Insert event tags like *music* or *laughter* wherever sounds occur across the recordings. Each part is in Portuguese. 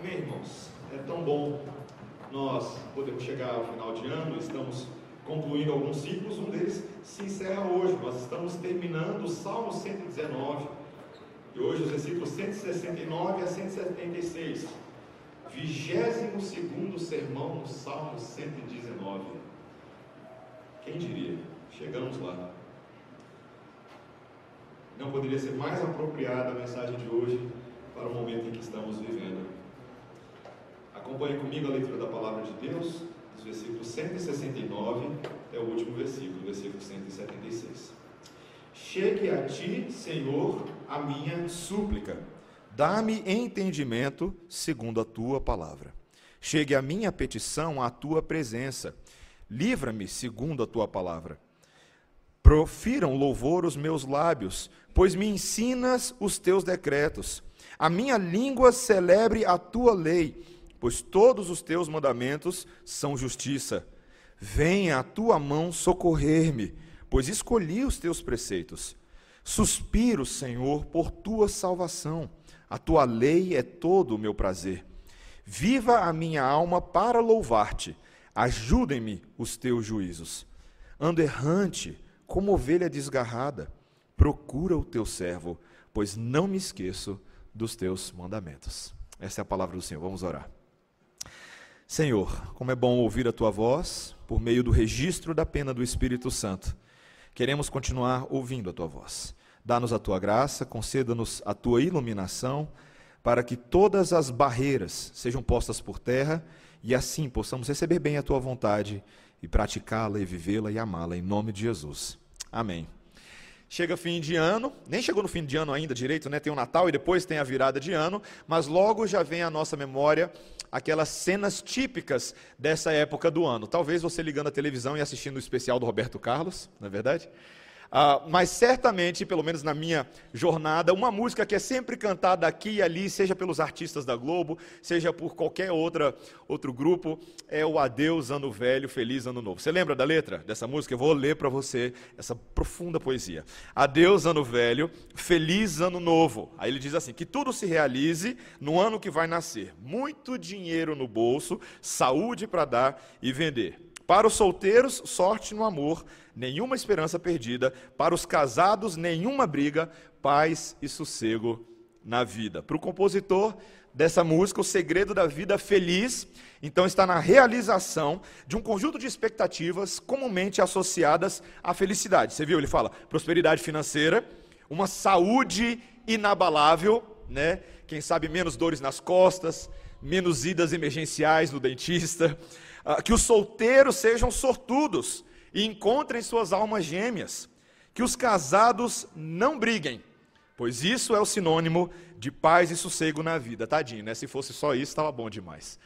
Amém, irmãos? É tão bom nós podemos chegar ao final de ano, estamos concluindo alguns ciclos, um deles se encerra hoje. Nós estamos terminando o Salmo 119, e hoje os versículos 169 a 176. 22 sermão no Salmo 119. Quem diria? Chegamos lá. Não poderia ser mais apropriada a mensagem de hoje para o momento em que estamos vivendo. Acompanhe comigo a leitura da palavra de Deus, dos versículos 169 até o último versículo, versículo 176. Chegue a ti, Senhor, a minha súplica. Dá-me entendimento segundo a tua palavra. Chegue a minha petição à tua presença. Livra-me segundo a tua palavra. Profiram louvor os meus lábios, pois me ensinas os teus decretos. A minha língua celebre a tua lei, pois todos os teus mandamentos são justiça. Venha a tua mão socorrer-me, pois escolhi os teus preceitos. Suspiro, Senhor, por tua salvação. A tua lei é todo o meu prazer. Viva a minha alma para louvar-te. Ajudem-me os teus juízos. Ando errante, como ovelha desgarrada. Procura o teu servo, pois não me esqueço dos teus mandamentos. Essa é a palavra do Senhor. Vamos orar. Senhor, como é bom ouvir a tua voz por meio do registro da pena do Espírito Santo. Queremos continuar ouvindo a tua voz. Dá-nos a tua graça, conceda-nos a tua iluminação, para que todas as barreiras sejam postas por terra e assim possamos receber bem a tua vontade e praticá-la e vivê-la e amá-la em nome de Jesus. Amém. Chega fim de ano, nem chegou no fim de ano ainda direito, né? Tem o Natal e depois tem a virada de ano, mas logo já vem à nossa memória aquelas cenas típicas dessa época do ano. Talvez você ligando a televisão e assistindo o especial do Roberto Carlos, não é verdade? Uh, mas certamente, pelo menos na minha jornada, uma música que é sempre cantada aqui e ali, seja pelos artistas da Globo, seja por qualquer outra, outro grupo, é o Adeus Ano Velho, Feliz Ano Novo. Você lembra da letra dessa música? Eu vou ler para você essa profunda poesia. Adeus Ano Velho, Feliz Ano Novo. Aí ele diz assim: que tudo se realize no ano que vai nascer. Muito dinheiro no bolso, saúde para dar e vender. Para os solteiros, sorte no amor, nenhuma esperança perdida. Para os casados, nenhuma briga, paz e sossego na vida. Para o compositor dessa música, o segredo da vida feliz, então está na realização de um conjunto de expectativas comumente associadas à felicidade. Você viu? Ele fala prosperidade financeira, uma saúde inabalável, né? Quem sabe menos dores nas costas, menos idas emergenciais no dentista que os solteiros sejam sortudos e encontrem suas almas gêmeas, que os casados não briguem, pois isso é o sinônimo de paz e sossego na vida. Tadinho, né? Se fosse só isso, estava bom demais.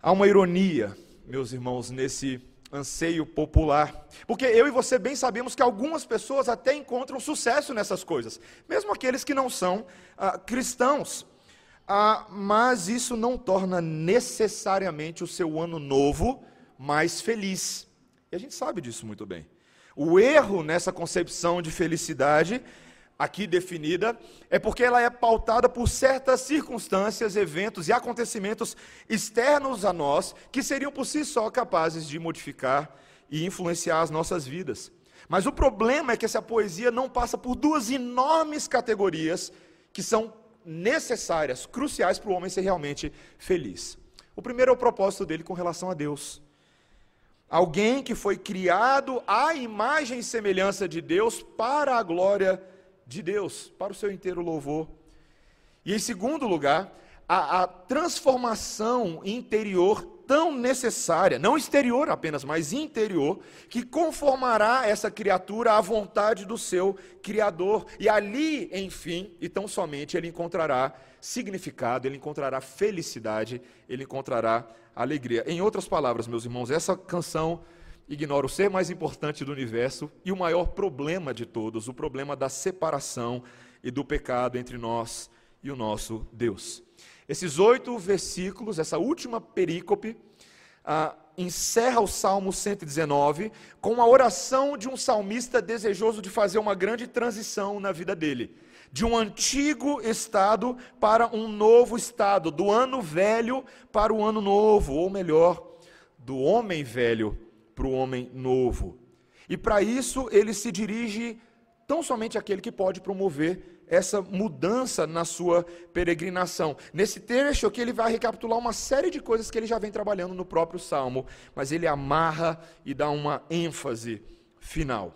Há uma ironia, meus irmãos, nesse anseio popular. Porque eu e você bem sabemos que algumas pessoas até encontram sucesso nessas coisas, mesmo aqueles que não são ah, cristãos. Ah, mas isso não torna necessariamente o seu ano novo mais feliz. E a gente sabe disso muito bem. O erro nessa concepção de felicidade, aqui definida, é porque ela é pautada por certas circunstâncias, eventos e acontecimentos externos a nós, que seriam por si só capazes de modificar e influenciar as nossas vidas. Mas o problema é que essa poesia não passa por duas enormes categorias que são necessárias, cruciais para o homem ser realmente feliz. O primeiro é o propósito dele com relação a Deus. Alguém que foi criado à imagem e semelhança de Deus para a glória de Deus, para o seu inteiro louvor. E em segundo lugar, a, a transformação interior tão necessária, não exterior apenas, mas interior, que conformará essa criatura à vontade do seu Criador. E ali, enfim, e tão somente, ele encontrará significado, ele encontrará felicidade, ele encontrará alegria. Em outras palavras, meus irmãos, essa canção ignora o ser mais importante do universo e o maior problema de todos, o problema da separação e do pecado entre nós e o nosso Deus. Esses oito versículos, essa última perícope, ah, encerra o Salmo 119 com a oração de um salmista desejoso de fazer uma grande transição na vida dele. De um antigo estado para um novo estado, do ano velho para o ano novo, ou melhor, do homem velho para o homem novo. E para isso ele se dirige tão somente àquele que pode promover essa mudança na sua peregrinação. Nesse trecho aqui, ele vai recapitular uma série de coisas que ele já vem trabalhando no próprio Salmo, mas ele amarra e dá uma ênfase final.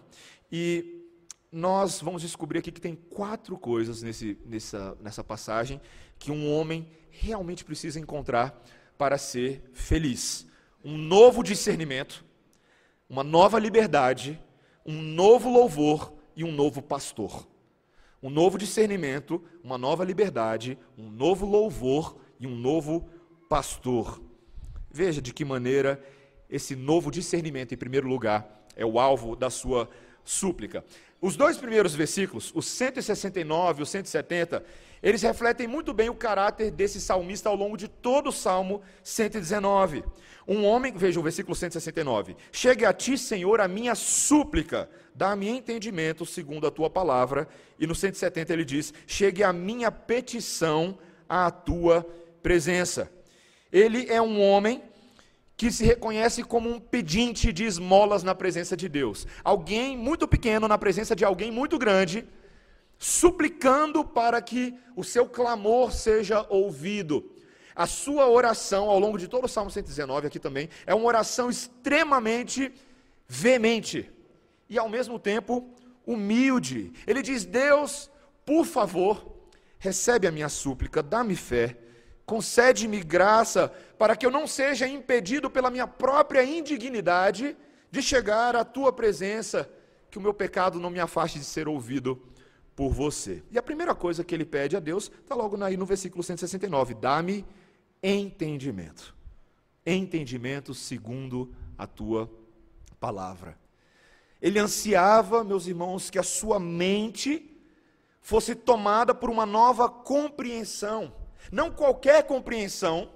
E nós vamos descobrir aqui que tem quatro coisas nesse, nessa, nessa passagem que um homem realmente precisa encontrar para ser feliz: um novo discernimento, uma nova liberdade, um novo louvor e um novo pastor um novo discernimento, uma nova liberdade, um novo louvor e um novo pastor. Veja de que maneira esse novo discernimento, em primeiro lugar, é o alvo da sua súplica. Os dois primeiros versículos, os 169 e o 170, eles refletem muito bem o caráter desse salmista ao longo de todo o Salmo 119. Um homem, veja o versículo 169: Chegue a ti, Senhor, a minha súplica, dá-me entendimento segundo a tua palavra. E no 170 ele diz: Chegue a minha petição à tua presença. Ele é um homem que se reconhece como um pedinte de esmolas na presença de Deus. Alguém muito pequeno na presença de alguém muito grande, suplicando para que o seu clamor seja ouvido. A sua oração, ao longo de todo o Salmo 119, aqui também, é uma oração extremamente veemente e, ao mesmo tempo, humilde. Ele diz: Deus, por favor, recebe a minha súplica, dá-me fé, concede-me graça, para que eu não seja impedido pela minha própria indignidade de chegar à tua presença, que o meu pecado não me afaste de ser ouvido por você. E a primeira coisa que ele pede a Deus está logo aí no versículo 169: dá-me entendimento. Entendimento segundo a tua palavra. Ele ansiava, meus irmãos, que a sua mente fosse tomada por uma nova compreensão. Não qualquer compreensão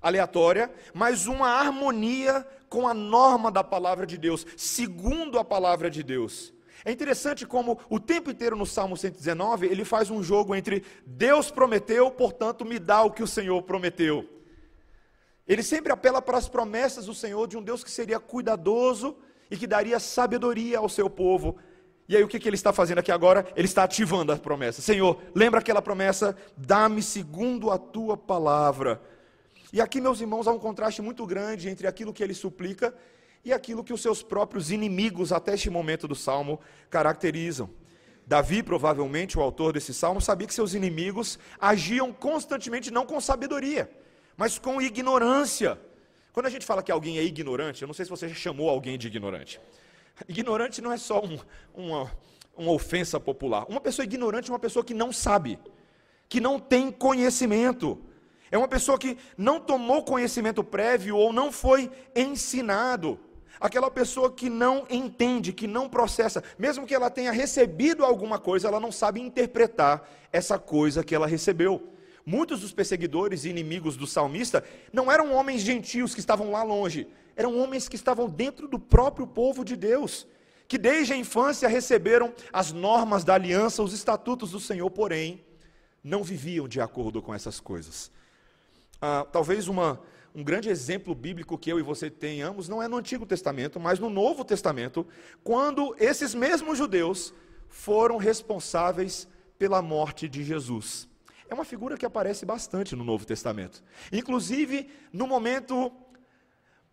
aleatória, mas uma harmonia com a norma da palavra de Deus, segundo a palavra de Deus. É interessante como o tempo inteiro no Salmo 119 ele faz um jogo entre Deus prometeu, portanto me dá o que o Senhor prometeu. Ele sempre apela para as promessas do Senhor de um Deus que seria cuidadoso e que daria sabedoria ao seu povo. E aí o que, que ele está fazendo aqui agora? Ele está ativando a promessa. Senhor, lembra aquela promessa? Dá-me segundo a tua palavra. E aqui, meus irmãos, há um contraste muito grande entre aquilo que ele suplica e aquilo que os seus próprios inimigos, até este momento do salmo, caracterizam. Davi, provavelmente, o autor desse salmo, sabia que seus inimigos agiam constantemente não com sabedoria, mas com ignorância. Quando a gente fala que alguém é ignorante, eu não sei se você já chamou alguém de ignorante. Ignorante não é só um, uma, uma ofensa popular. Uma pessoa ignorante é uma pessoa que não sabe, que não tem conhecimento. É uma pessoa que não tomou conhecimento prévio ou não foi ensinado. Aquela pessoa que não entende, que não processa, mesmo que ela tenha recebido alguma coisa, ela não sabe interpretar essa coisa que ela recebeu. Muitos dos perseguidores e inimigos do salmista não eram homens gentios que estavam lá longe, eram homens que estavam dentro do próprio povo de Deus, que desde a infância receberam as normas da aliança, os estatutos do Senhor, porém, não viviam de acordo com essas coisas. Ah, talvez uma um grande exemplo bíblico que eu e você tenhamos não é no Antigo Testamento, mas no Novo Testamento, quando esses mesmos judeus foram responsáveis pela morte de Jesus. É uma figura que aparece bastante no Novo Testamento. Inclusive, no momento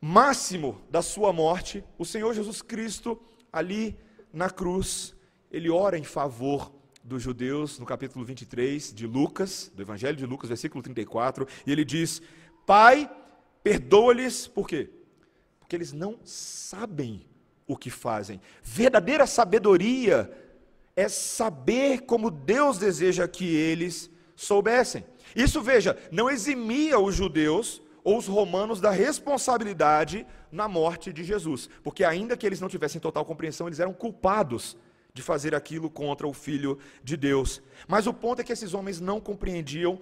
máximo da sua morte, o Senhor Jesus Cristo, ali na cruz, ele ora em favor dos judeus, no capítulo 23 de Lucas, do Evangelho de Lucas, versículo 34, e ele diz: Pai, Perdoa-lhes, por quê? Porque eles não sabem o que fazem. Verdadeira sabedoria é saber como Deus deseja que eles soubessem. Isso, veja, não eximia os judeus ou os romanos da responsabilidade na morte de Jesus, porque ainda que eles não tivessem total compreensão, eles eram culpados de fazer aquilo contra o Filho de Deus. Mas o ponto é que esses homens não compreendiam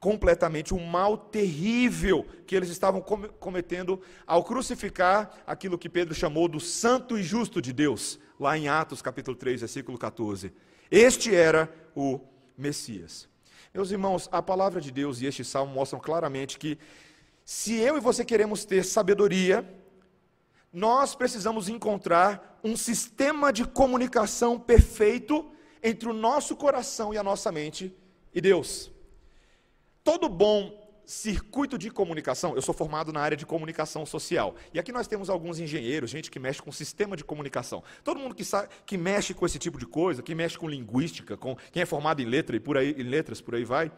completamente o mal terrível que eles estavam cometendo ao crucificar aquilo que Pedro chamou do santo e justo de Deus, lá em Atos capítulo 3, versículo 14. Este era o Messias. Meus irmãos, a palavra de Deus e este salmo mostram claramente que se eu e você queremos ter sabedoria, nós precisamos encontrar um sistema de comunicação perfeito entre o nosso coração e a nossa mente e Deus. Todo bom circuito de comunicação, eu sou formado na área de comunicação social. E aqui nós temos alguns engenheiros, gente que mexe com sistema de comunicação. Todo mundo que, sabe, que mexe com esse tipo de coisa, que mexe com linguística, com quem é formado em letra e por aí, em letras, por aí vai,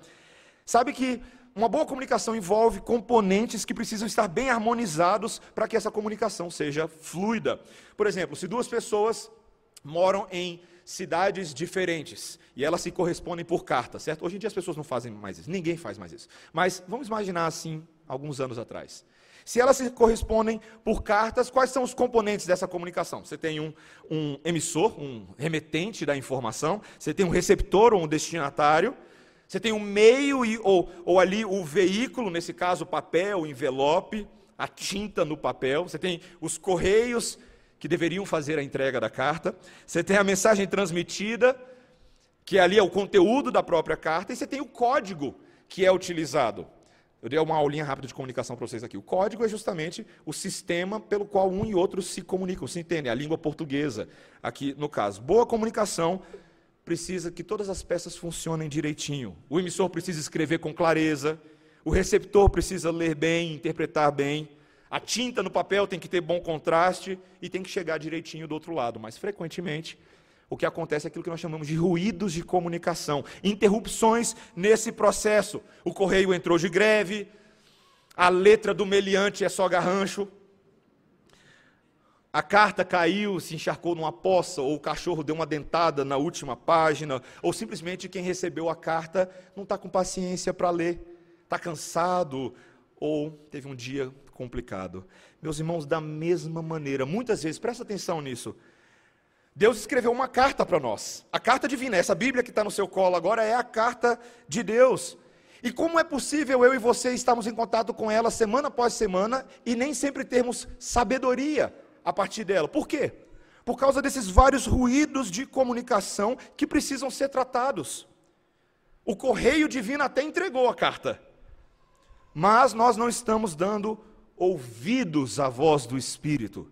sabe que uma boa comunicação envolve componentes que precisam estar bem harmonizados para que essa comunicação seja fluida. Por exemplo, se duas pessoas moram em cidades diferentes e elas se correspondem por carta, certo? Hoje em dia as pessoas não fazem mais isso, ninguém faz mais isso. Mas vamos imaginar assim, alguns anos atrás. Se elas se correspondem por cartas, quais são os componentes dessa comunicação? Você tem um, um emissor, um remetente da informação, você tem um receptor ou um destinatário, você tem um meio e, ou, ou ali o veículo, nesse caso o papel, o envelope, a tinta no papel, você tem os correios que deveriam fazer a entrega da carta, você tem a mensagem transmitida, que ali é o conteúdo da própria carta, e você tem o código que é utilizado. Eu dei uma aulinha rápida de comunicação para vocês aqui. O código é justamente o sistema pelo qual um e outro se comunicam, se entendem, a língua portuguesa, aqui no caso. Boa comunicação precisa que todas as peças funcionem direitinho. O emissor precisa escrever com clareza, o receptor precisa ler bem, interpretar bem, a tinta no papel tem que ter bom contraste e tem que chegar direitinho do outro lado. Mas, frequentemente, o que acontece é aquilo que nós chamamos de ruídos de comunicação, interrupções nesse processo. O correio entrou de greve, a letra do meliante é só garrancho, a carta caiu, se encharcou numa poça, ou o cachorro deu uma dentada na última página, ou simplesmente quem recebeu a carta não está com paciência para ler, está cansado, ou teve um dia complicado. Meus irmãos, da mesma maneira, muitas vezes, presta atenção nisso. Deus escreveu uma carta para nós. A carta divina, essa Bíblia que está no seu colo agora é a carta de Deus. E como é possível eu e você estarmos em contato com ela semana após semana e nem sempre termos sabedoria a partir dela? Por quê? Por causa desses vários ruídos de comunicação que precisam ser tratados. O correio divino até entregou a carta, mas nós não estamos dando ouvidos à voz do Espírito.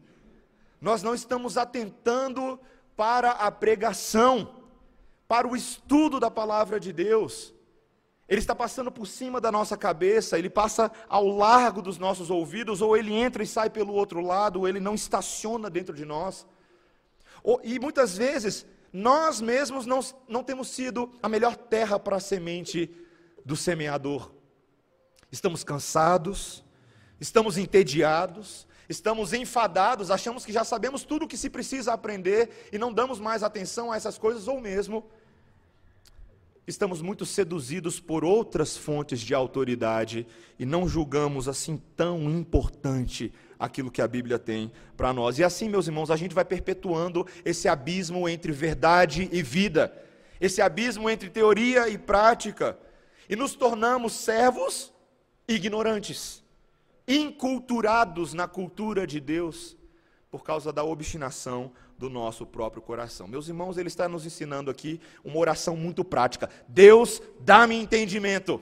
Nós não estamos atentando para a pregação, para o estudo da palavra de Deus. Ele está passando por cima da nossa cabeça, ele passa ao largo dos nossos ouvidos, ou ele entra e sai pelo outro lado, ou ele não estaciona dentro de nós. E muitas vezes, nós mesmos não, não temos sido a melhor terra para a semente do semeador. Estamos cansados, estamos entediados, estamos enfadados, achamos que já sabemos tudo o que se precisa aprender e não damos mais atenção a essas coisas, ou mesmo estamos muito seduzidos por outras fontes de autoridade e não julgamos assim tão importante aquilo que a Bíblia tem para nós. E assim, meus irmãos, a gente vai perpetuando esse abismo entre verdade e vida, esse abismo entre teoria e prática, e nos tornamos servos ignorantes inculturados na cultura de Deus por causa da obstinação do nosso próprio coração. Meus irmãos, ele está nos ensinando aqui uma oração muito prática. Deus, dá-me entendimento.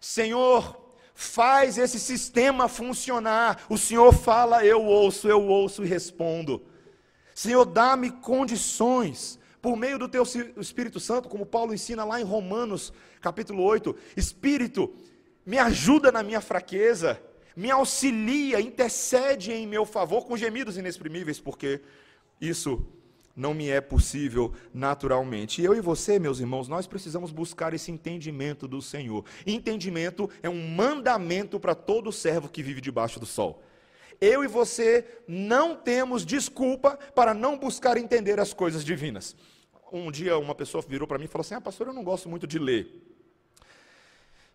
Senhor, faz esse sistema funcionar. O Senhor fala, eu ouço, eu ouço e respondo. Senhor, dá-me condições por meio do teu Espírito Santo, como Paulo ensina lá em Romanos, capítulo 8, Espírito, me ajuda na minha fraqueza me auxilia, intercede em meu favor com gemidos inexprimíveis, porque isso não me é possível naturalmente. Eu e você, meus irmãos, nós precisamos buscar esse entendimento do Senhor. Entendimento é um mandamento para todo servo que vive debaixo do sol. Eu e você não temos desculpa para não buscar entender as coisas divinas. Um dia uma pessoa virou para mim e falou assim: Ah, pastor, eu não gosto muito de ler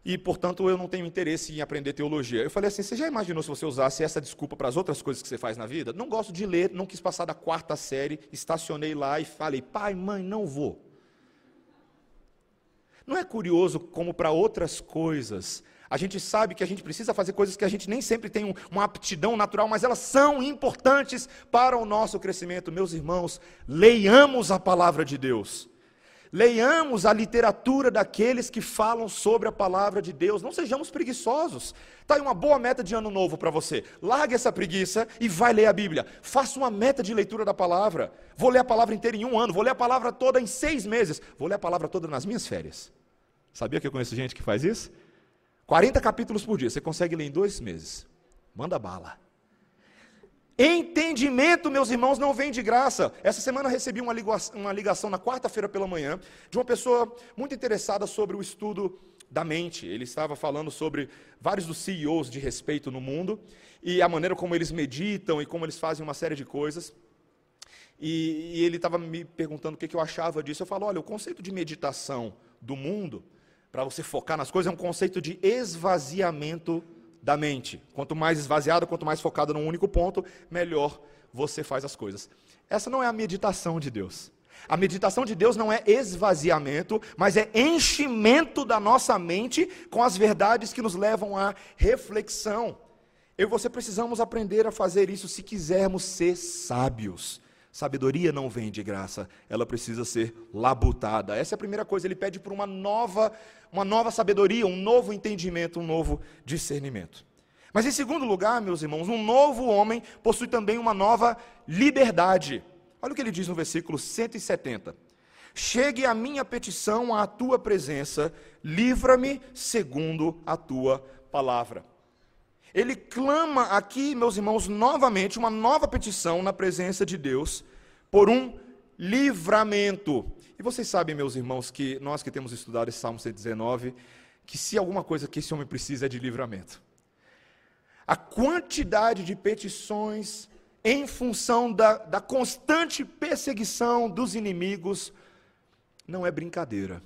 e, portanto, eu não tenho interesse em aprender teologia. Eu falei assim: você já imaginou se você usasse essa desculpa para as outras coisas que você faz na vida? Não gosto de ler, não quis passar da quarta série, estacionei lá e falei: pai, mãe, não vou. Não é curioso como para outras coisas a gente sabe que a gente precisa fazer coisas que a gente nem sempre tem uma aptidão natural, mas elas são importantes para o nosso crescimento. Meus irmãos, leiamos a palavra de Deus. Leiamos a literatura daqueles que falam sobre a palavra de Deus. Não sejamos preguiçosos. Está aí uma boa meta de ano novo para você. Largue essa preguiça e vai ler a Bíblia. Faça uma meta de leitura da palavra. Vou ler a palavra inteira em um ano. Vou ler a palavra toda em seis meses. Vou ler a palavra toda nas minhas férias. Sabia que eu conheço gente que faz isso? 40 capítulos por dia, você consegue ler em dois meses. Manda bala. Entendimento, meus irmãos, não vem de graça. Essa semana recebi uma ligação, uma ligação na quarta-feira pela manhã de uma pessoa muito interessada sobre o estudo da mente. Ele estava falando sobre vários dos CEOs de respeito no mundo e a maneira como eles meditam e como eles fazem uma série de coisas. E, e ele estava me perguntando o que, que eu achava disso. Eu falo: olha, o conceito de meditação do mundo para você focar nas coisas, é um conceito de esvaziamento da mente. Quanto mais esvaziado, quanto mais focado num único ponto, melhor você faz as coisas. Essa não é a meditação de Deus. A meditação de Deus não é esvaziamento, mas é enchimento da nossa mente com as verdades que nos levam à reflexão. Eu e você precisamos aprender a fazer isso se quisermos ser sábios. Sabedoria não vem de graça, ela precisa ser labutada. Essa é a primeira coisa, ele pede por uma nova, uma nova sabedoria, um novo entendimento, um novo discernimento. Mas em segundo lugar, meus irmãos, um novo homem possui também uma nova liberdade. Olha o que ele diz no versículo 170. Chegue a minha petição à tua presença, livra-me segundo a tua palavra. Ele clama aqui, meus irmãos, novamente, uma nova petição na presença de Deus por um livramento. E vocês sabem, meus irmãos, que nós que temos estudado esse Salmo 119, que se alguma coisa que esse homem precisa é de livramento. A quantidade de petições em função da, da constante perseguição dos inimigos não é brincadeira.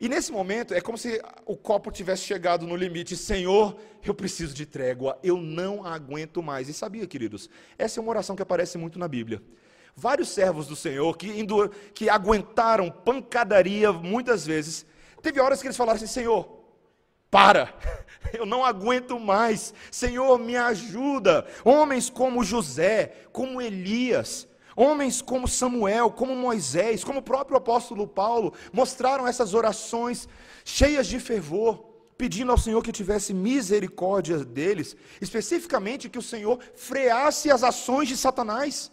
E nesse momento é como se o copo tivesse chegado no limite. Senhor, eu preciso de trégua, eu não aguento mais. E sabia, queridos, essa é uma oração que aparece muito na Bíblia. Vários servos do Senhor que, que aguentaram pancadaria muitas vezes, teve horas que eles falaram assim: Senhor, para, *laughs* eu não aguento mais. Senhor, me ajuda. Homens como José, como Elias, Homens como Samuel, como Moisés, como o próprio apóstolo Paulo, mostraram essas orações cheias de fervor, pedindo ao Senhor que tivesse misericórdia deles, especificamente que o Senhor freasse as ações de Satanás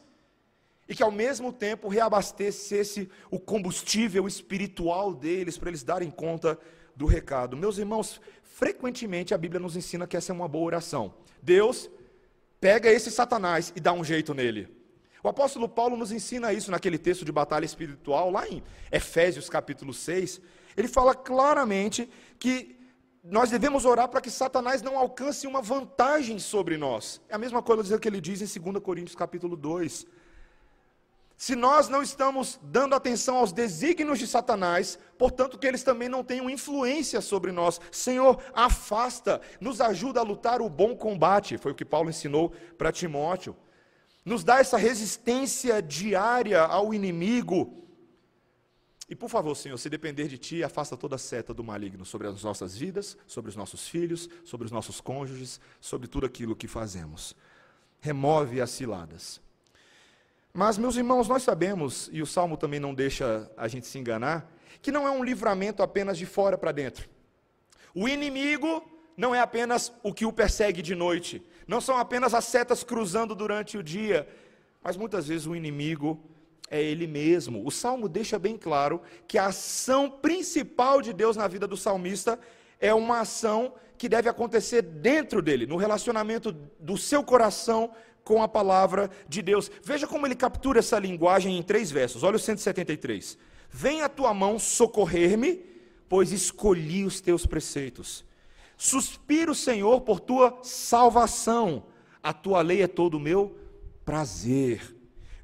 e que ao mesmo tempo reabastecesse o combustível espiritual deles para eles darem conta do recado. Meus irmãos, frequentemente a Bíblia nos ensina que essa é uma boa oração. Deus pega esse Satanás e dá um jeito nele. O apóstolo Paulo nos ensina isso naquele texto de batalha espiritual, lá em Efésios capítulo 6. Ele fala claramente que nós devemos orar para que Satanás não alcance uma vantagem sobre nós. É a mesma coisa que ele diz em 2 Coríntios capítulo 2. Se nós não estamos dando atenção aos desígnios de Satanás, portanto que eles também não tenham influência sobre nós. Senhor, afasta, nos ajuda a lutar o bom combate. Foi o que Paulo ensinou para Timóteo nos dá essa resistência diária ao inimigo. E por favor, Senhor, se depender de Ti, afasta toda seta do maligno sobre as nossas vidas, sobre os nossos filhos, sobre os nossos cônjuges, sobre tudo aquilo que fazemos. Remove as ciladas. Mas, meus irmãos, nós sabemos, e o Salmo também não deixa a gente se enganar, que não é um livramento apenas de fora para dentro. O inimigo não é apenas o que o persegue de noite, não são apenas as setas cruzando durante o dia, mas muitas vezes o inimigo é ele mesmo. O salmo deixa bem claro que a ação principal de Deus na vida do salmista é uma ação que deve acontecer dentro dele, no relacionamento do seu coração com a palavra de Deus. Veja como ele captura essa linguagem em três versos. Olha o 173. Vem a tua mão socorrer-me, pois escolhi os teus preceitos. Suspiro, Senhor, por tua salvação. A tua lei é todo o meu prazer.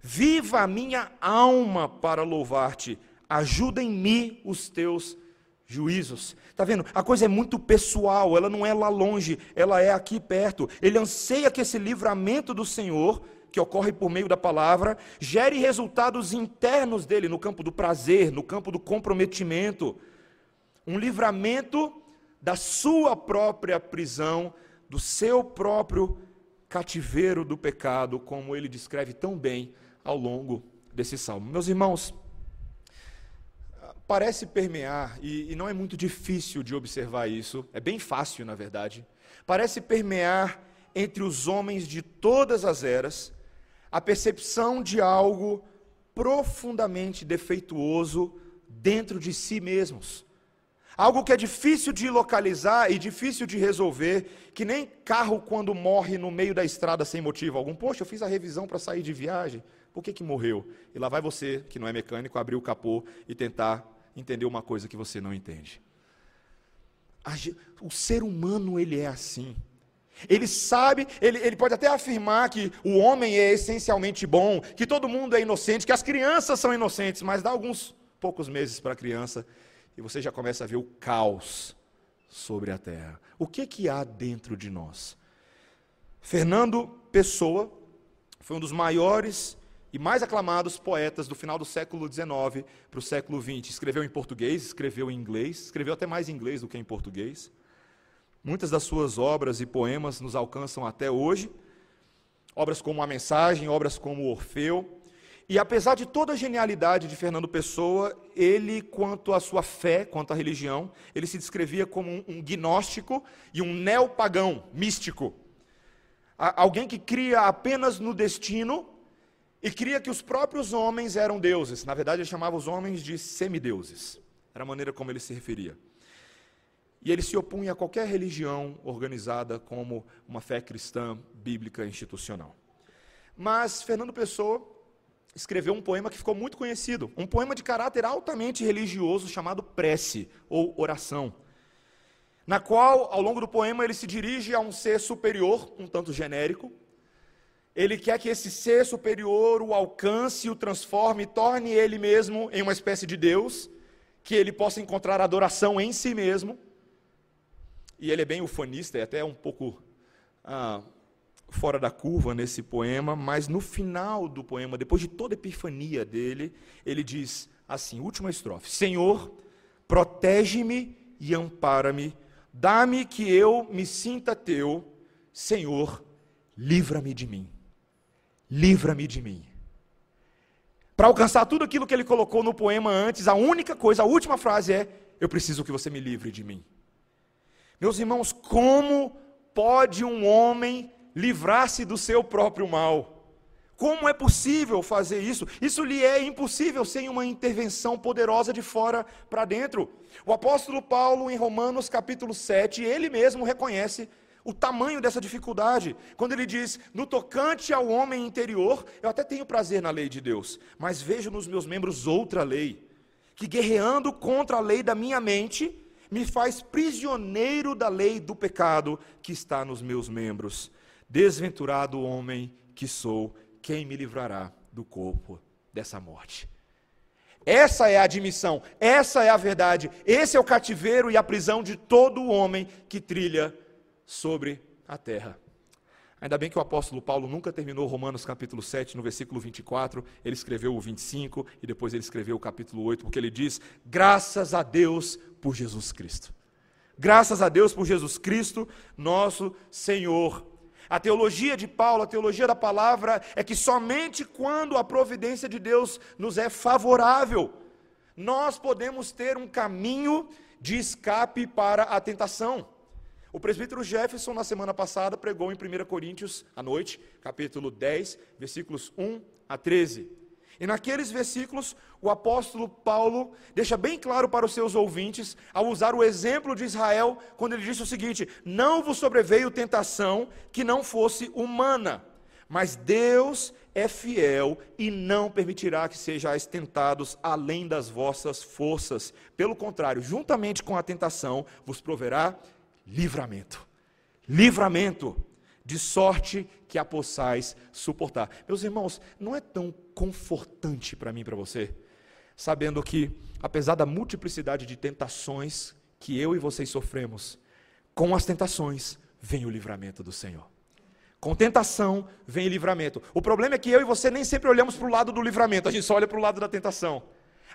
Viva a minha alma para louvar-te. Ajuda em mim os teus juízos. Está vendo? A coisa é muito pessoal, ela não é lá longe, ela é aqui perto. Ele anseia que esse livramento do Senhor, que ocorre por meio da palavra, gere resultados internos dele no campo do prazer, no campo do comprometimento. um livramento da sua própria prisão, do seu próprio cativeiro do pecado, como ele descreve tão bem ao longo desse salmo. Meus irmãos, parece permear, e, e, não é muito difícil de observar isso, é bem fácil, na verdade, parece permear entre os homens de todas as eras a percepção de algo profundamente defeituoso dentro de si mesmos. Algo que é difícil de localizar e difícil de resolver, que nem carro quando morre no meio da estrada sem motivo algum. Poxa, eu fiz a revisão para sair de viagem, por que, que morreu? E lá vai você, que não é mecânico, abrir o capô e tentar entender uma coisa que você não entende. O ser humano, ele é assim. Ele sabe, ele, ele pode até afirmar que o homem é essencialmente bom, que todo mundo é inocente, que as crianças são inocentes, mas dá alguns poucos meses para a criança e você já começa a ver o caos sobre a terra. O que que há dentro de nós? Fernando Pessoa foi um dos maiores e mais aclamados poetas do final do século XIX para o século XX. Escreveu em português, escreveu em inglês, escreveu até mais em inglês do que em português. Muitas das suas obras e poemas nos alcançam até hoje. Obras como A Mensagem, obras como Orfeu. E apesar de toda a genialidade de Fernando Pessoa, ele, quanto à sua fé, quanto à religião, ele se descrevia como um, gnóstico e um neopagão, místico. alguém que cria apenas no destino e cria que os próprios homens eram deuses. Na verdade, ele chamava os homens de semideuses. Era a maneira como ele se referia. E ele se opunha a qualquer religião organizada como uma fé cristã bíblica institucional. Mas Fernando Pessoa escreveu um poema que ficou muito conhecido, um poema de caráter altamente religioso chamado Prece ou Oração, na qual, ao longo do poema, ele se dirige a um ser superior, um tanto genérico, ele quer que esse ser superior o alcance, o transforme, torne ele mesmo em uma espécie de Deus, que ele possa encontrar adoração em si mesmo. E ele é bem ufanista, é até um pouco ah, fora da curva nesse poema, mas no final do poema, depois de toda a epifania dele, ele diz assim: última estrofe: Senhor, protege-me e ampara-me, dá-me que eu me sinta teu, Senhor, livra-me de mim livra-me de mim. Para alcançar tudo aquilo que ele colocou no poema antes, a única coisa, a última frase é: Eu preciso que você me livre de mim. Meus irmãos, como pode um homem livrar-se do seu próprio mal? Como é possível fazer isso? Isso lhe é impossível sem uma intervenção poderosa de fora para dentro. O apóstolo Paulo, em Romanos capítulo 7, ele mesmo reconhece o tamanho dessa dificuldade. Quando ele diz, no tocante ao homem interior, eu até tenho prazer na lei de Deus, mas vejo nos meus membros outra lei, que guerreando contra a lei da minha mente, me faz prisioneiro da lei do pecado que está nos meus membros. Desventurado homem que sou, quem me livrará do corpo dessa morte? Essa é a admissão, essa é a verdade, esse é o cativeiro e a prisão de todo homem que trilha sobre a terra. Ainda bem que o apóstolo Paulo nunca terminou Romanos capítulo 7, no versículo 24, ele escreveu o 25 e depois ele escreveu o capítulo 8, porque ele diz: graças a Deus por Jesus Cristo. Graças a Deus por Jesus Cristo, nosso Senhor. A teologia de Paulo, a teologia da palavra, é que somente quando a providência de Deus nos é favorável, nós podemos ter um caminho de escape para a tentação. O presbítero Jefferson, na semana passada, pregou em 1 Coríntios, à noite, capítulo 10, versículos 1 a 13. E naqueles versículos, o apóstolo Paulo deixa bem claro para os seus ouvintes, ao usar o exemplo de Israel, quando ele disse o seguinte: Não vos sobreveio tentação que não fosse humana, mas Deus é fiel e não permitirá que sejais tentados além das vossas forças. Pelo contrário, juntamente com a tentação, vos proverá livramento. Livramento, de sorte que a possais suportar. Meus irmãos, não é tão confortante para mim e para você, sabendo que, apesar da multiplicidade de tentações que eu e vocês sofremos, com as tentações vem o livramento do Senhor. Com tentação vem livramento. O problema é que eu e você nem sempre olhamos para o lado do livramento, a gente só olha para o lado da tentação.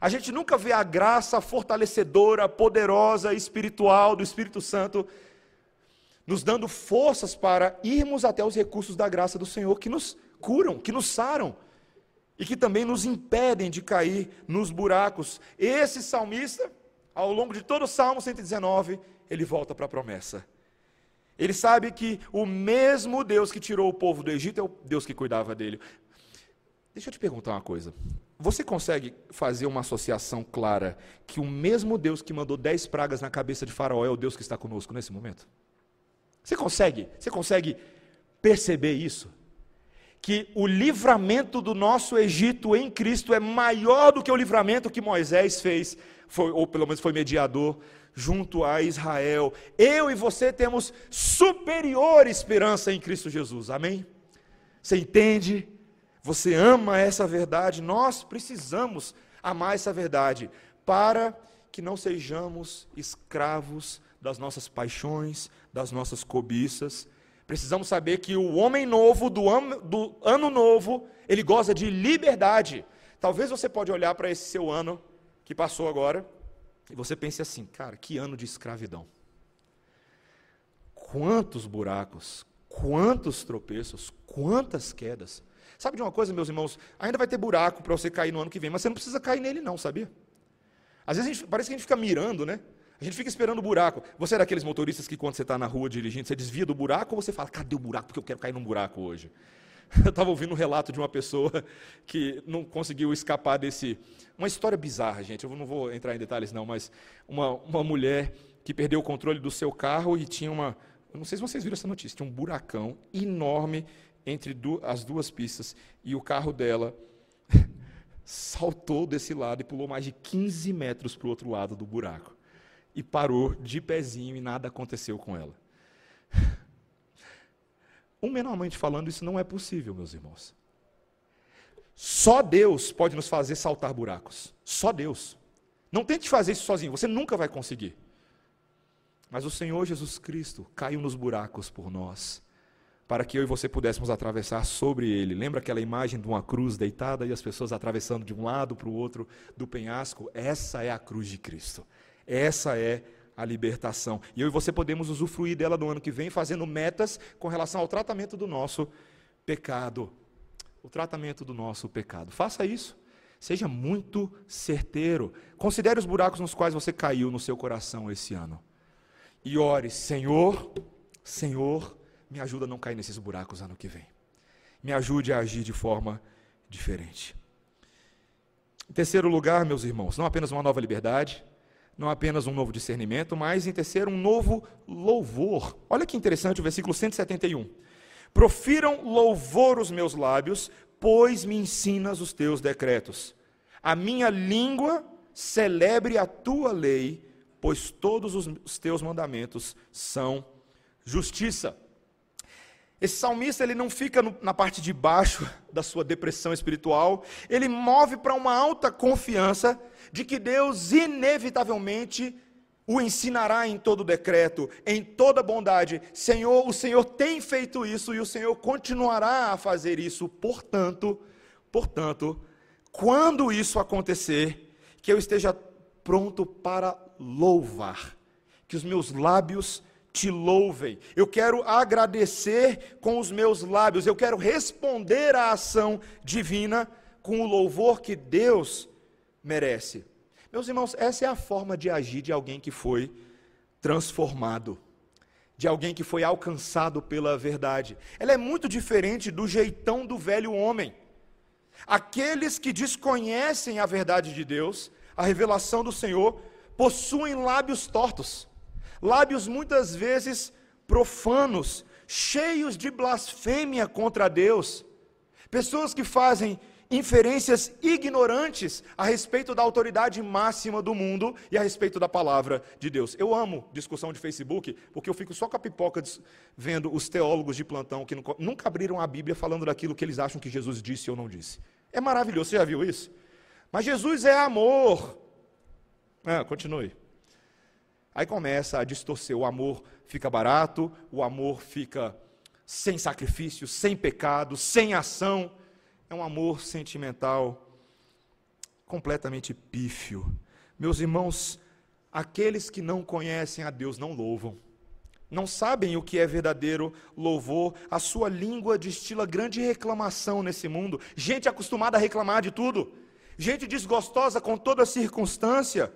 A gente nunca vê a graça fortalecedora, poderosa, espiritual do Espírito Santo nos dando forças para irmos até os recursos da graça do Senhor que nos curam, que nos saram e que também nos impedem de cair nos buracos. Esse salmista, ao longo de todo o Salmo 119, ele volta para a promessa. Ele sabe que o mesmo Deus que tirou o povo do Egito é o Deus que cuidava dele. Deixa eu te perguntar uma coisa. Você consegue fazer uma associação clara que o mesmo Deus que mandou dez pragas na cabeça de Faraó é o Deus que está conosco nesse momento? Você consegue? Você consegue perceber isso? Que o livramento do nosso Egito em Cristo é maior do que o livramento que Moisés fez, foi, ou pelo menos foi mediador, junto a Israel. Eu e você temos superior esperança em Cristo Jesus. Amém? Você entende? Você ama essa verdade? Nós precisamos amar essa verdade para que não sejamos escravos das nossas paixões, das nossas cobiças. Precisamos saber que o homem novo, do ano, do ano novo, ele goza de liberdade. Talvez você pode olhar para esse seu ano que passou agora e você pense assim, cara, que ano de escravidão. Quantos buracos, quantos tropeços, quantas quedas. Sabe de uma coisa, meus irmãos? Ainda vai ter buraco para você cair no ano que vem, mas você não precisa cair nele não, sabia? Às vezes gente, parece que a gente fica mirando, né? A gente fica esperando o buraco. Você é daqueles motoristas que, quando você está na rua dirigindo, você desvia do buraco ou você fala, cadê o buraco? Porque eu quero cair num buraco hoje. *laughs* Eu estava ouvindo um relato de uma pessoa *laughs* que não conseguiu escapar desse. Uma história bizarra, gente. Eu não vou entrar em detalhes, não, mas uma, uma mulher que perdeu o controle do seu carro e tinha uma. Eu não sei se vocês viram essa notícia. Tinha um buracão enorme entre du as duas pistas e o carro dela *laughs* saltou desse lado e pulou mais de 15 metros para o outro lado do buraco e parou de pezinho e nada aconteceu com ela. *laughs* Humanamente falando, isso não é possível, meus irmãos. Só Deus pode nos fazer saltar buracos. Só Deus. Não tente fazer isso sozinho, você nunca vai conseguir. Mas o Senhor Jesus Cristo caiu nos buracos por nós, para que eu e você pudéssemos atravessar sobre ele. Lembra aquela imagem de uma cruz deitada e as pessoas atravessando de um lado para o outro do penhasco? Essa é a cruz de Cristo. Essa é a libertação. E eu e você podemos usufruir dela no ano que vem, fazendo metas com relação ao tratamento do nosso pecado. O tratamento do nosso pecado. Faça isso. Seja muito certeiro. Considere os buracos nos quais você caiu no seu coração esse ano. E ore, Senhor, Senhor, me ajuda a não cair nesses buracos ano que vem. Me ajude a agir de forma diferente. Em terceiro lugar, meus irmãos, não apenas uma nova liberdade, não apenas um novo discernimento, mas em terceiro, um novo louvor. Olha que interessante o versículo 171. Profiram louvor os meus lábios, pois me ensinas os teus decretos. A minha língua celebre a tua lei, pois todos os teus mandamentos são justiça. Esse salmista ele não fica no, na parte de baixo da sua depressão espiritual, ele move para uma alta confiança de que Deus inevitavelmente o ensinará em todo decreto, em toda bondade. Senhor, o Senhor tem feito isso e o Senhor continuará a fazer isso. Portanto, portanto, quando isso acontecer, que eu esteja pronto para louvar, que os meus lábios te louvem. Eu quero agradecer com os meus lábios, eu quero responder à ação divina com o louvor que Deus merece. Meus irmãos, essa é a forma de agir de alguém que foi transformado, de alguém que foi alcançado pela verdade. Ela é muito diferente do jeitão do velho homem. Aqueles que desconhecem a verdade de Deus, a revelação do Senhor, possuem lábios tortos lábios muitas vezes profanos, cheios de blasfêmia contra Deus, pessoas que fazem inferências ignorantes a respeito da autoridade máxima do mundo e a respeito da palavra de Deus. Eu amo discussão de Facebook, porque eu fico só com a pipoca vendo os teólogos de plantão que nunca abriram a Bíblia falando daquilo que eles acham que Jesus disse ou não disse. É maravilhoso, você já viu isso? Mas Jesus é amor. Ah, continue. Aí começa a distorcer, o amor fica barato, o amor fica sem sacrifício, sem pecado, sem ação. É um amor sentimental completamente pífio. Meus irmãos, aqueles que não conhecem a Deus não louvam. Não sabem o que é verdadeiro louvor, a sua língua destila grande reclamação nesse mundo. Gente acostumada a reclamar de tudo, gente desgostosa com toda circunstância,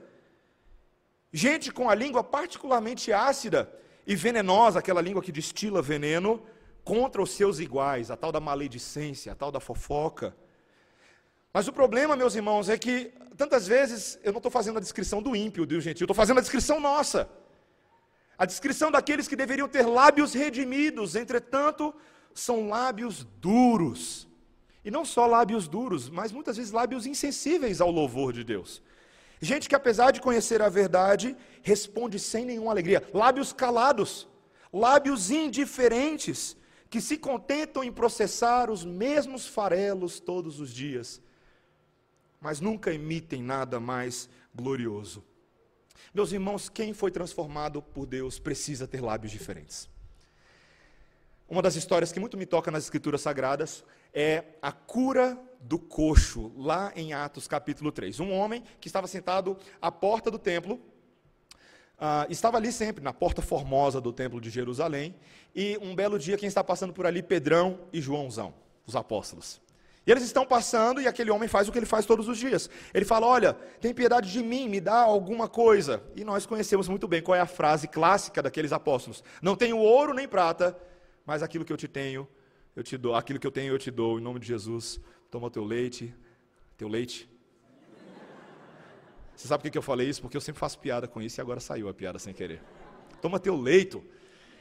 gente com a língua particularmente ácida e venenosa, aquela língua que destila veneno contra os seus iguais, a tal da maledicência, a tal da fofoca. Mas o problema, meus irmãos, é que tantas vezes eu não estou fazendo a descrição do ímpio, do gentil, estou fazendo a descrição nossa. A descrição daqueles que deveriam ter lábios redimidos, entretanto, são lábios duros. E não só lábios duros, mas muitas vezes lábios insensíveis ao louvor de Deus. Gente que, apesar de conhecer a verdade, responde sem nenhuma alegria. Lábios calados, lábios indiferentes, que se contentam em processar os mesmos farelos todos os dias mas nunca emitem nada mais glorioso. Meus irmãos, quem foi transformado por Deus precisa ter lábios diferentes. Uma das histórias que muito me toca nas Escrituras Sagradas é a cura do coxo, lá em Atos capítulo 3. Um homem que estava sentado à porta do templo, uh, estava ali sempre, na porta formosa do templo de Jerusalém, e um belo dia quem está passando por ali, Pedrão e Joãozão, os apóstolos. E eles estão passando e aquele homem faz o que ele faz todos os dias. Ele fala: Olha, tem piedade de mim, me dá alguma coisa. E nós conhecemos muito bem qual é a frase clássica daqueles apóstolos: Não tenho ouro nem prata, mas aquilo que eu te tenho, eu te dou. Aquilo que eu tenho, eu te dou. Em nome de Jesus, toma teu leite. Teu leite. Você sabe por que eu falei isso? Porque eu sempre faço piada com isso e agora saiu a piada sem querer. Toma teu leito.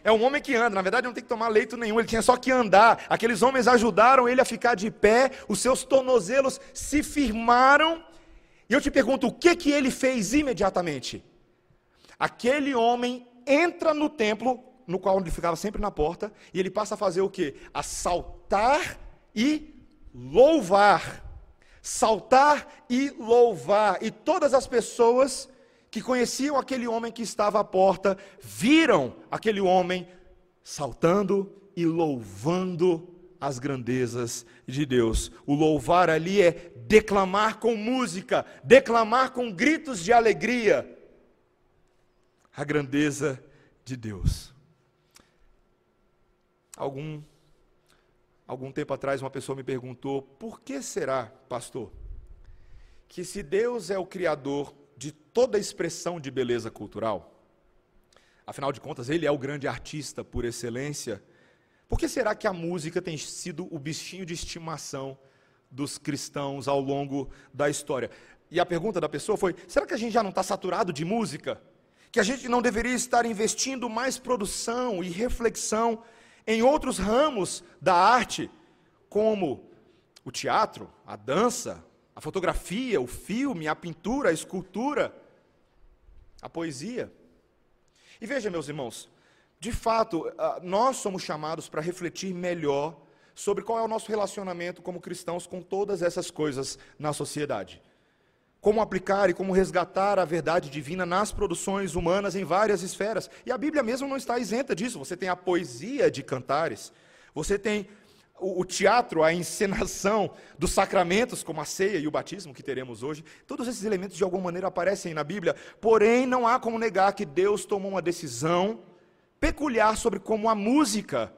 É um homem que anda, na verdade não tem que tomar leito nenhum, ele tinha só que andar. Aqueles homens ajudaram ele a ficar de pé, os seus tornozelos se firmaram. E eu te pergunto, o que que ele fez imediatamente? Aquele homem entra no templo, no qual ele ficava sempre na porta, e ele passa a fazer o que? A saltar e louvar. Saltar e louvar. E todas as pessoas que conheciam aquele homem que estava à porta, viram aquele homem saltando e louvando as grandezas de Deus. O louvar ali é declamar com música, declamar com gritos de alegria a grandeza de Deus. Algum algum tempo atrás uma pessoa me perguntou: "Por que será, pastor, que se Deus é o criador de toda expressão de beleza cultural. Afinal de contas, ele é o grande artista por excelência. Por que será que a música tem sido o bichinho de estimação dos cristãos ao longo da história? E a pergunta da pessoa foi: será que a gente já não está saturado de música? Que a gente não deveria estar investindo mais produção e reflexão em outros ramos da arte, como o teatro, a dança, a fotografia, o filme, a pintura, a escultura, a poesia. E veja, meus irmãos, de fato, ah, nós somos chamados para refletir melhor sobre qual é o nosso relacionamento como cristãos com todas essas coisas na sociedade. Como aplicar e como resgatar a verdade divina nas produções humanas em várias esferas. E a Bíblia mesmo não está isenta disso. Você tem a poesia de cantares, você tem o, teatro, a encenação dos sacramentos, como a ceia e o batismo que teremos hoje, todos esses elementos de alguma maneira aparecem na Bíblia, porém não há como negar que Deus tomou uma decisão peculiar sobre como a música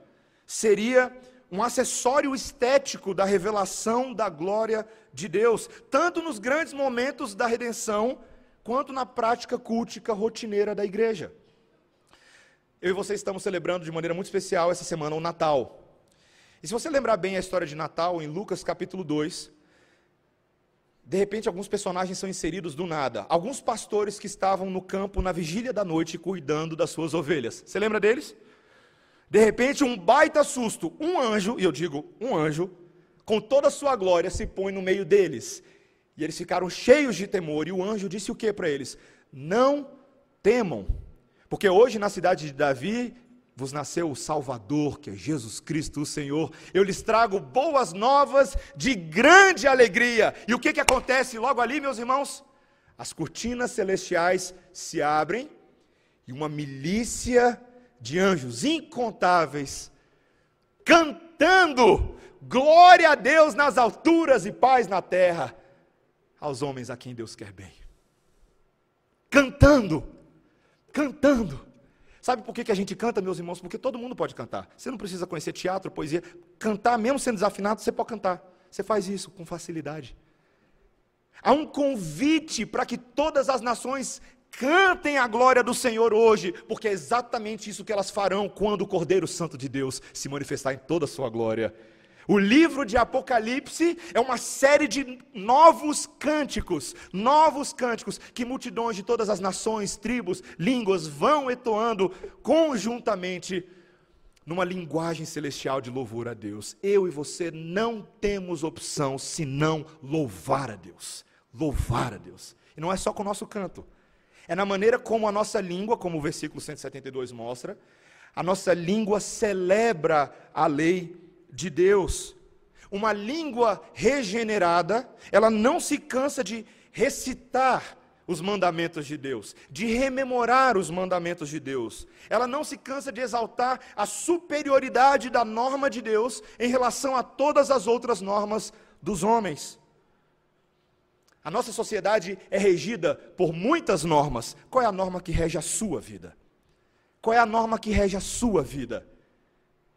seria um acessório estético da revelação da glória de Deus, tanto nos grandes momentos da redenção, quanto na prática cultica rotineira da igreja. Eu e você estamos celebrando de maneira muito especial essa semana o Natal. E se você lembrar bem a história de Natal, em Lucas capítulo 2, de repente alguns personagens são inseridos do nada. Alguns pastores que estavam no campo na vigília da noite cuidando das suas ovelhas. Você lembra deles? De repente, um baita susto, um anjo, e eu digo um anjo, com toda a sua glória se põe no meio deles. E eles ficaram cheios de temor. E o anjo disse o que para eles? Não temam, porque hoje na cidade de Davi vos nasceu o Salvador, que é Jesus Cristo, o Senhor. Eu lhes trago boas novas de grande alegria. E o que, que acontece logo ali, meus irmãos? As cortinas celestiais se abrem e uma milícia de anjos incontáveis cantando glória a Deus nas alturas e paz na terra aos homens a quem Deus quer bem. Cantando, cantando. Sabe por que, a gente canta, meus irmãos? Porque todo mundo pode cantar. Você não precisa conhecer teatro, poesia. Cantar, mesmo sendo desafinado, você pode cantar. Você faz isso com facilidade. Há um convite para que todas as nações cantem a glória do Senhor hoje, porque é exatamente isso que elas farão quando o Cordeiro Santo de Deus se manifestar em toda a sua glória. O livro de Apocalipse é uma série de novos cânticos, novos cânticos que multidões de todas as nações, tribos, línguas vão entoando conjuntamente numa linguagem celestial de louvor a Deus. Eu e você não temos opção senão louvar a Deus. Louvar a Deus. E não é só com o nosso canto. É na maneira como a nossa língua, como o versículo 172 mostra, a nossa língua celebra a lei de Deus. Uma língua regenerada, ela não se cansa de recitar os mandamentos de Deus, de rememorar os mandamentos de Deus. Ela não se cansa de exaltar a superioridade da norma de Deus em relação a todas as outras normas dos homens. A nossa sociedade é regida por muitas normas. Qual é a norma que rege a sua vida? Qual é a norma que rege a sua vida?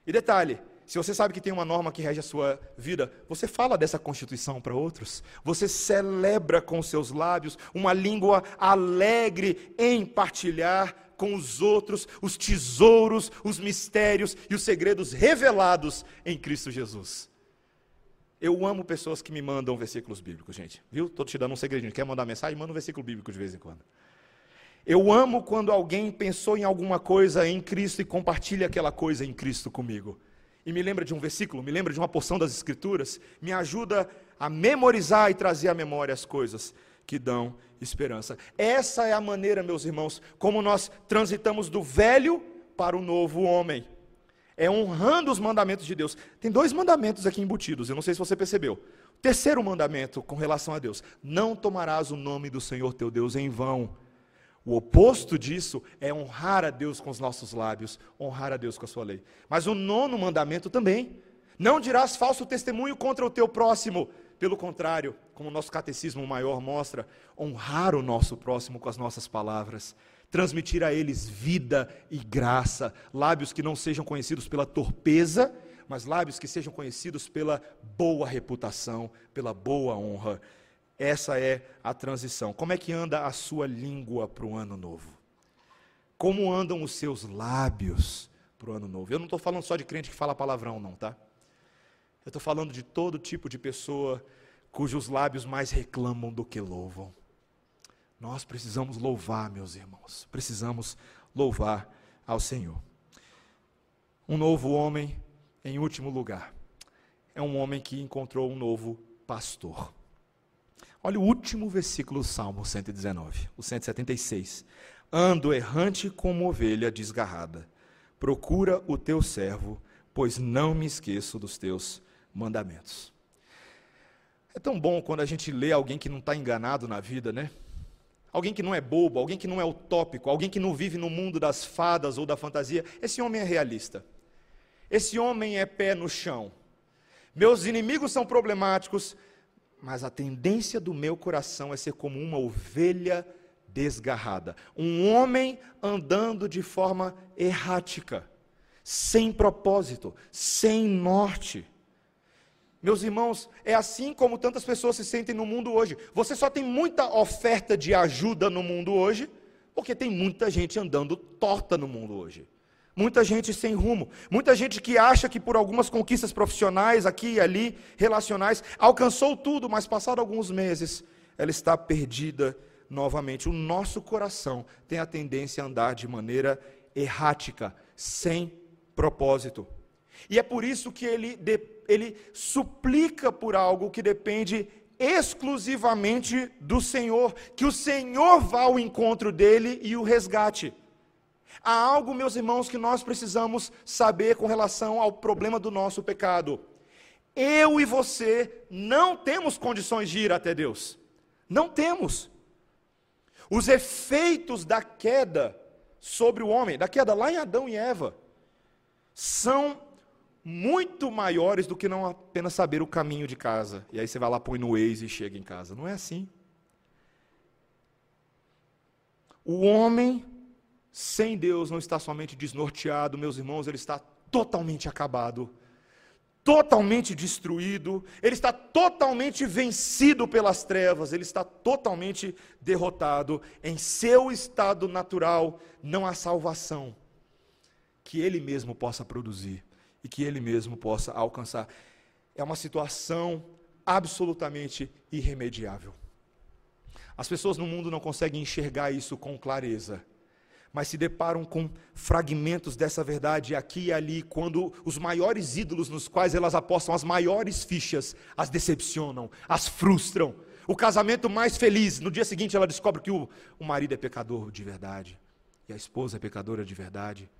E detalhe, se você sabe que tem uma norma que rege a sua vida, você fala dessa Constituição para outros, você celebra com seus lábios uma língua alegre em partilhar com os outros os tesouros, os mistérios e os segredos revelados em Cristo Jesus. Eu amo pessoas que me mandam versículos bíblicos, gente. Viu? Estou te dando um segredinho. Quer mandar mensagem? Manda um versículo bíblico de vez em quando. Eu amo quando alguém pensou em alguma coisa em Cristo e compartilha aquela coisa em Cristo comigo. E me lembra de um versículo, me lembra de uma porção das Escrituras, me ajuda a memorizar e trazer à memória as coisas que dão esperança. Essa é a maneira, meus irmãos, como nós transitamos do velho para o novo homem é honrando os mandamentos de Deus. Tem dois mandamentos aqui embutidos, eu não sei se você percebeu. Terceiro mandamento com relação a Deus: não tomarás o nome do Senhor teu Deus em vão. O oposto disso é honrar a Deus com os nossos lábios, honrar a Deus com a sua lei. Mas o nono mandamento também: não dirás falso testemunho contra o teu próximo. Pelo contrário, como o nosso catecismo maior mostra, honrar o nosso próximo com as nossas palavras transmitir a eles vida e graça, lábios que não sejam conhecidos pela torpeza, mas lábios que sejam conhecidos pela boa reputação, pela boa honra. Essa é a transição. Como é que anda a sua língua para o ano novo? Como andam os seus lábios para o ano novo? Eu não estou falando só de crente que fala palavrão, não, tá? Eu estou falando de todo tipo de pessoa cujos lábios mais reclamam do que louvam. Nós precisamos louvar, meus irmãos, precisamos louvar ao Senhor. Um novo homem, em último lugar, é um homem que encontrou um novo pastor. Olha o último versículo do Salmo 119, o 176. Ando errante como ovelha desgarrada. Procura o teu servo, pois não me esqueço dos teus mandamentos. É tão bom quando a gente lê alguém que não está enganado na vida, né? Alguém que não é bobo, alguém que não é utópico, alguém que não vive no mundo das fadas ou da fantasia, esse homem é realista. Esse homem é pé no chão. Meus inimigos são problemáticos, mas a tendência do meu coração é ser como uma ovelha desgarrada, um homem andando de forma errática, sem propósito, sem norte. Meus irmãos, é assim como tantas pessoas se sentem no mundo hoje. Você só tem muita oferta de ajuda no mundo hoje, porque tem muita gente andando torta no mundo hoje. Muita gente sem rumo, muita gente que acha que por algumas conquistas profissionais aqui e ali, relacionais, alcançou tudo, mas passado alguns meses, ela está perdida novamente. O nosso coração tem a tendência a andar de maneira errática, sem propósito. E é por isso que ele, ele suplica por algo que depende exclusivamente do Senhor, que o Senhor vá ao encontro dele e o resgate. Há algo, meus irmãos, que nós precisamos saber com relação ao problema do nosso pecado. Eu e você não temos condições de ir até Deus. Não temos. Os efeitos da queda sobre o homem, da queda lá em Adão e Eva, são muito maiores do que não apenas saber o caminho de casa. E aí você vai lá, põe no Waze e chega em casa. Não é assim. O homem sem Deus não está somente desnorteado, meus irmãos, ele está totalmente acabado, totalmente destruído, ele está totalmente vencido pelas trevas, ele está totalmente derrotado. Em seu estado natural não há salvação que ele mesmo possa produzir e que ele mesmo possa alcançar. É uma situação absolutamente irremediável. As pessoas no mundo não conseguem enxergar isso com clareza mas se deparam com fragmentos dessa verdade aqui e ali, quando os maiores ídolos nos quais elas apostam as maiores fichas as decepcionam, as frustram. O casamento mais feliz, no dia seguinte ela descobre que o, o marido é pecador de verdade e a esposa é pecadora de verdade.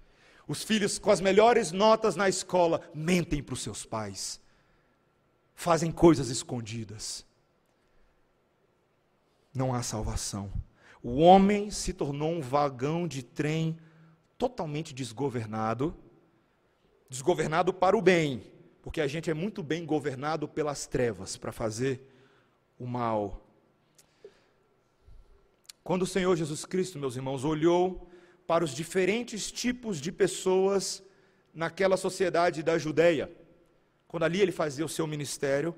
Os filhos com as melhores notas na escola mentem para os seus pais, fazem coisas escondidas. Não há salvação. O homem se tornou um vagão de trem totalmente desgovernado desgovernado para o bem, porque a gente é muito bem governado pelas trevas para fazer o mal. Quando o Senhor Jesus Cristo, meus irmãos, olhou para os diferentes tipos de pessoas naquela sociedade da Judéia, quando ali ele fazia o seu ministério,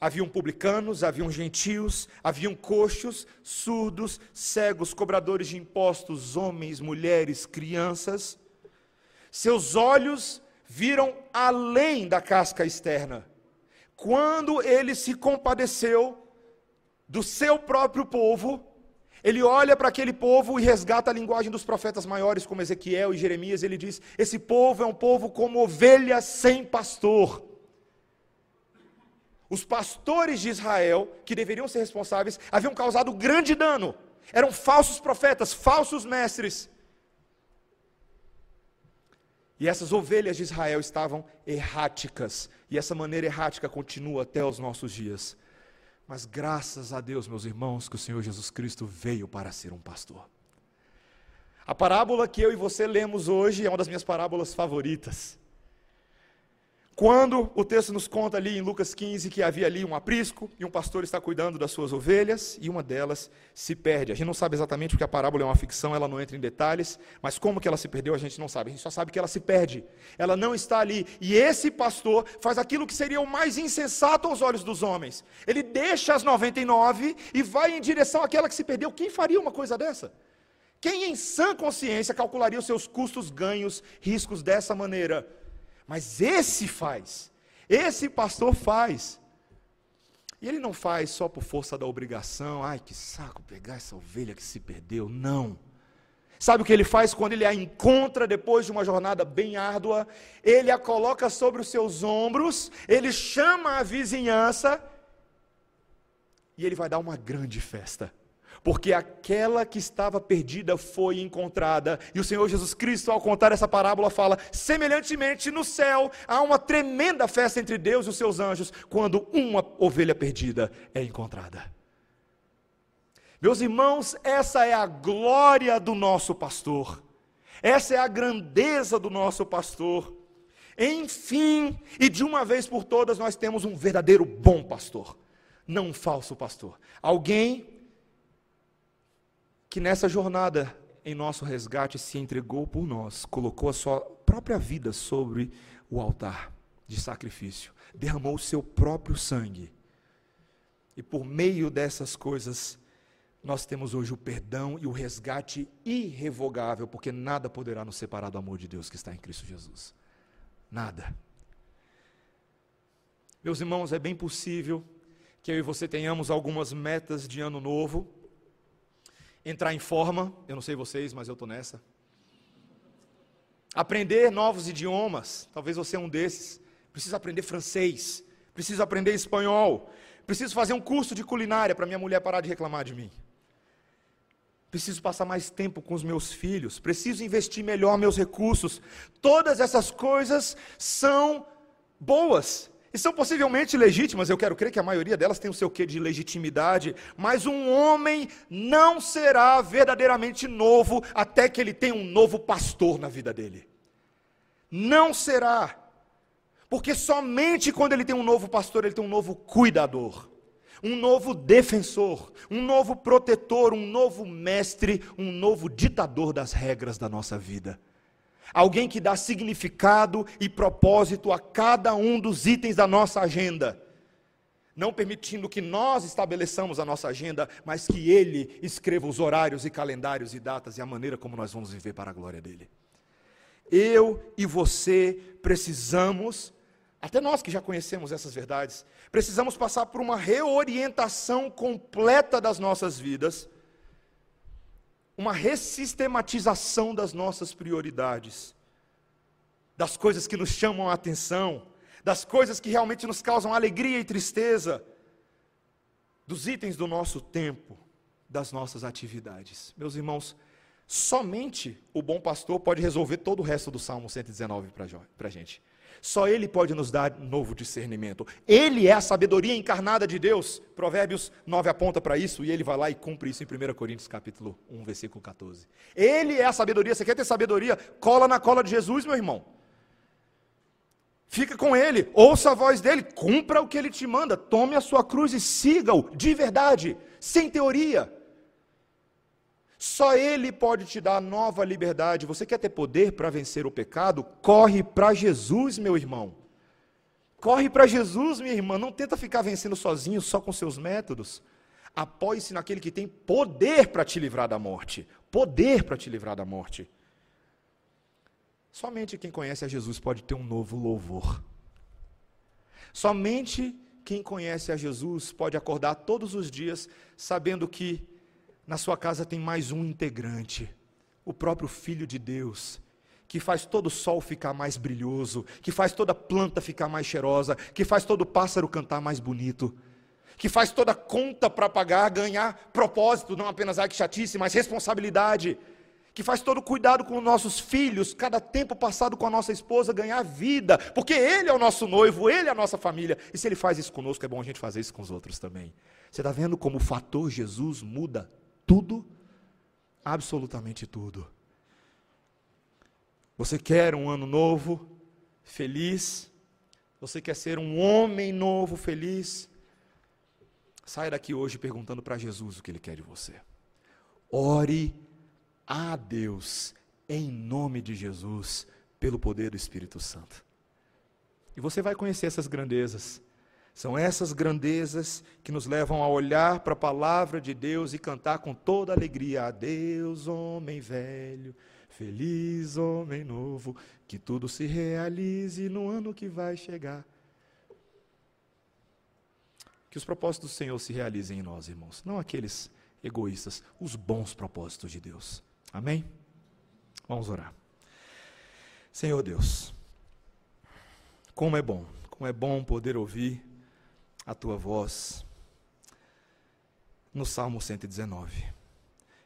Haviam publicanos, haviam gentios, haviam coxos, surdos, cegos, cobradores de impostos, homens, mulheres, crianças. Seus olhos viram além da casca externa. Quando ele se compadeceu do seu próprio povo, ele olha para aquele povo e resgata a linguagem dos profetas maiores, como Ezequiel e Jeremias. Ele diz: Esse povo é um povo como ovelha sem pastor. Os pastores de Israel, que deveriam ser responsáveis, haviam causado grande dano. Eram falsos profetas, falsos mestres. E essas ovelhas de Israel estavam erráticas. E essa maneira errática continua até os nossos dias. Mas graças a Deus, meus irmãos, que o Senhor Jesus Cristo veio para ser um pastor. A parábola que eu e você lemos hoje é uma das minhas parábolas favoritas. Quando o texto nos conta ali em Lucas 15 que havia ali um aprisco e um pastor está cuidando das suas ovelhas e uma delas se perde. A gente não sabe exatamente porque a parábola é uma ficção, ela não entra em detalhes, mas como que ela se perdeu a gente não sabe. A gente só sabe que ela se perde. Ela não está ali. E esse pastor faz aquilo que seria o mais insensato aos olhos dos homens. Ele deixa as 99 e vai em direção àquela que se perdeu. Quem faria uma coisa dessa? Quem em sã consciência calcularia os seus custos, ganhos, riscos dessa maneira? Mas esse faz. Esse pastor faz. E ele não faz só por força da obrigação, ai que saco pegar essa ovelha que se perdeu. Não. Sabe o que ele faz quando ele a encontra depois de uma jornada bem árdua? Ele a coloca sobre os seus ombros, ele chama a vizinhança e ele vai dar uma grande festa porque aquela que estava perdida foi encontrada. E o Senhor Jesus Cristo, ao contar essa parábola, fala: semelhantemente no céu há uma tremenda festa entre Deus e os seus anjos, quando uma ovelha perdida é encontrada. Meus irmãos, essa é a glória do nosso pastor, essa é a grandeza do nosso pastor. Enfim, e de uma vez por todas, nós temos um verdadeiro bom pastor, não um falso pastor. Alguém que nessa jornada em nosso resgate se entregou por nós, colocou a sua própria vida sobre o altar de sacrifício, derramou o seu próprio sangue. E por meio dessas coisas, nós temos hoje o perdão e o resgate irrevogável, porque nada poderá nos separar do amor de Deus que está em Cristo Jesus. Nada. Meus irmãos, é bem possível que eu e você tenhamos algumas metas de ano novo, entrar em forma, eu não sei vocês, mas eu estou nessa. Aprender novos idiomas, talvez você é um desses. Preciso aprender francês, preciso aprender espanhol, preciso fazer um curso de culinária para minha mulher parar de reclamar de mim. Preciso passar mais tempo com os meus filhos, preciso investir melhor meus recursos. Todas essas coisas são boas, e são possivelmente legítimas, eu quero crer que a maioria delas tem o seu quê de legitimidade, mas um homem não será verdadeiramente novo até que ele tenha um novo pastor na vida dele. Não será. Porque somente quando ele tem um novo pastor, ele tem um novo cuidador. um novo defensor, um novo protetor, um novo mestre, um novo ditador das regras da nossa vida. Alguém que dá significado e propósito a cada um dos itens da nossa agenda. Não permitindo que nós estabeleçamos a nossa agenda, mas que Ele escreva os horários e calendários e datas e a maneira como nós vamos viver para a glória dEle. Eu e você precisamos até nós que já conhecemos essas verdades, precisamos passar por uma reorientação completa das nossas vidas, uma ressistematização das nossas prioridades, das coisas que nos chamam a atenção, das coisas que realmente nos causam alegria e tristeza, dos itens do nosso tempo, das nossas atividades. Meus irmãos, somente o bom pastor pode resolver todo o resto do Salmo 119 para a gente. Só Ele pode nos dar novo discernimento. Ele é a sabedoria encarnada de Deus. Provérbios 9 aponta para isso e ele vai lá e cumpre isso em 1 Coríntios capítulo 1, versículo 14. Ele é a sabedoria. Você quer ter sabedoria? Cola na cola de Jesus, meu irmão. Fica com ele, ouça a voz dele, cumpra o que ele te manda, tome a sua cruz e siga-o de verdade, sem teoria. Só Ele pode te dar nova liberdade. Você quer ter poder para vencer o pecado? Corre para Jesus, meu irmão. Corre para Jesus, minha irmã. Não tenta ficar vencendo sozinho, só com seus métodos. Apoie-se naquele que tem poder para te livrar da morte. Poder para te livrar da morte. Somente quem conhece a Jesus pode ter um novo louvor. Somente quem conhece a Jesus pode acordar todos os dias sabendo que na sua casa tem mais um integrante, o próprio Filho de Deus, que faz todo o sol ficar mais brilhoso, que faz toda planta ficar mais cheirosa, que faz todo pássaro cantar mais bonito, que faz toda conta para pagar ganhar propósito, não apenas que chatice, mas responsabilidade, que faz todo cuidado com os nossos filhos, cada tempo passado com a nossa esposa ganhar vida, porque Ele é o nosso noivo, Ele é a nossa família, e se Ele faz isso conosco, é bom a gente fazer isso com os outros também. Você está vendo como o fator Jesus muda tudo, absolutamente tudo. Você quer um ano novo, feliz? Você quer ser um homem novo, feliz? Saia daqui hoje perguntando para Jesus o que Ele quer de você. Ore a Deus, em nome de Jesus, pelo poder do Espírito Santo. E você vai conhecer essas grandezas. São essas grandezas que nos levam a olhar para a palavra de Deus e cantar com toda alegria: Adeus, homem velho, feliz homem novo, que tudo se realize no ano que vai chegar. Que os propósitos do Senhor se realizem em nós, irmãos, não aqueles egoístas, os bons propósitos de Deus. Amém? Vamos orar. Senhor Deus, como é bom, como é bom poder ouvir a tua voz no Salmo 119.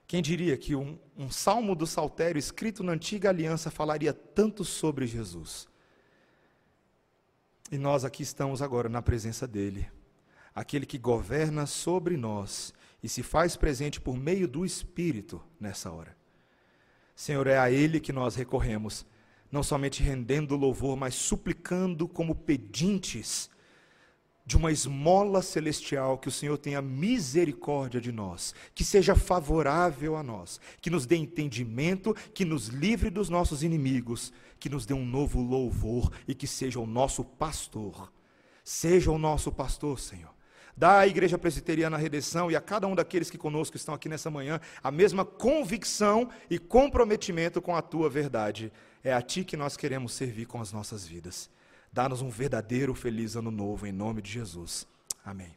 Quem diria que um, um, salmo do saltério escrito na antiga aliança falaria tanto sobre Jesus? E nós aqui estamos agora na presença dele, aquele que governa sobre nós e se faz presente por meio do Espírito nessa hora. Senhor, é a ele que nós recorremos, não somente rendendo louvor, mas suplicando como pedintes de uma esmola celestial, que o Senhor tenha misericórdia de nós, que seja favorável a nós, que nos dê entendimento, que nos livre dos nossos inimigos, que nos dê um novo louvor e que seja o nosso pastor. Seja o nosso pastor, Senhor. Dá à Igreja Presbiteriana Redenção e a cada um daqueles que conosco estão aqui nessa manhã a mesma convicção e comprometimento com a tua verdade. É a ti que nós queremos servir com as nossas vidas. Dá-nos um verdadeiro feliz ano novo, em nome de Jesus. Amém.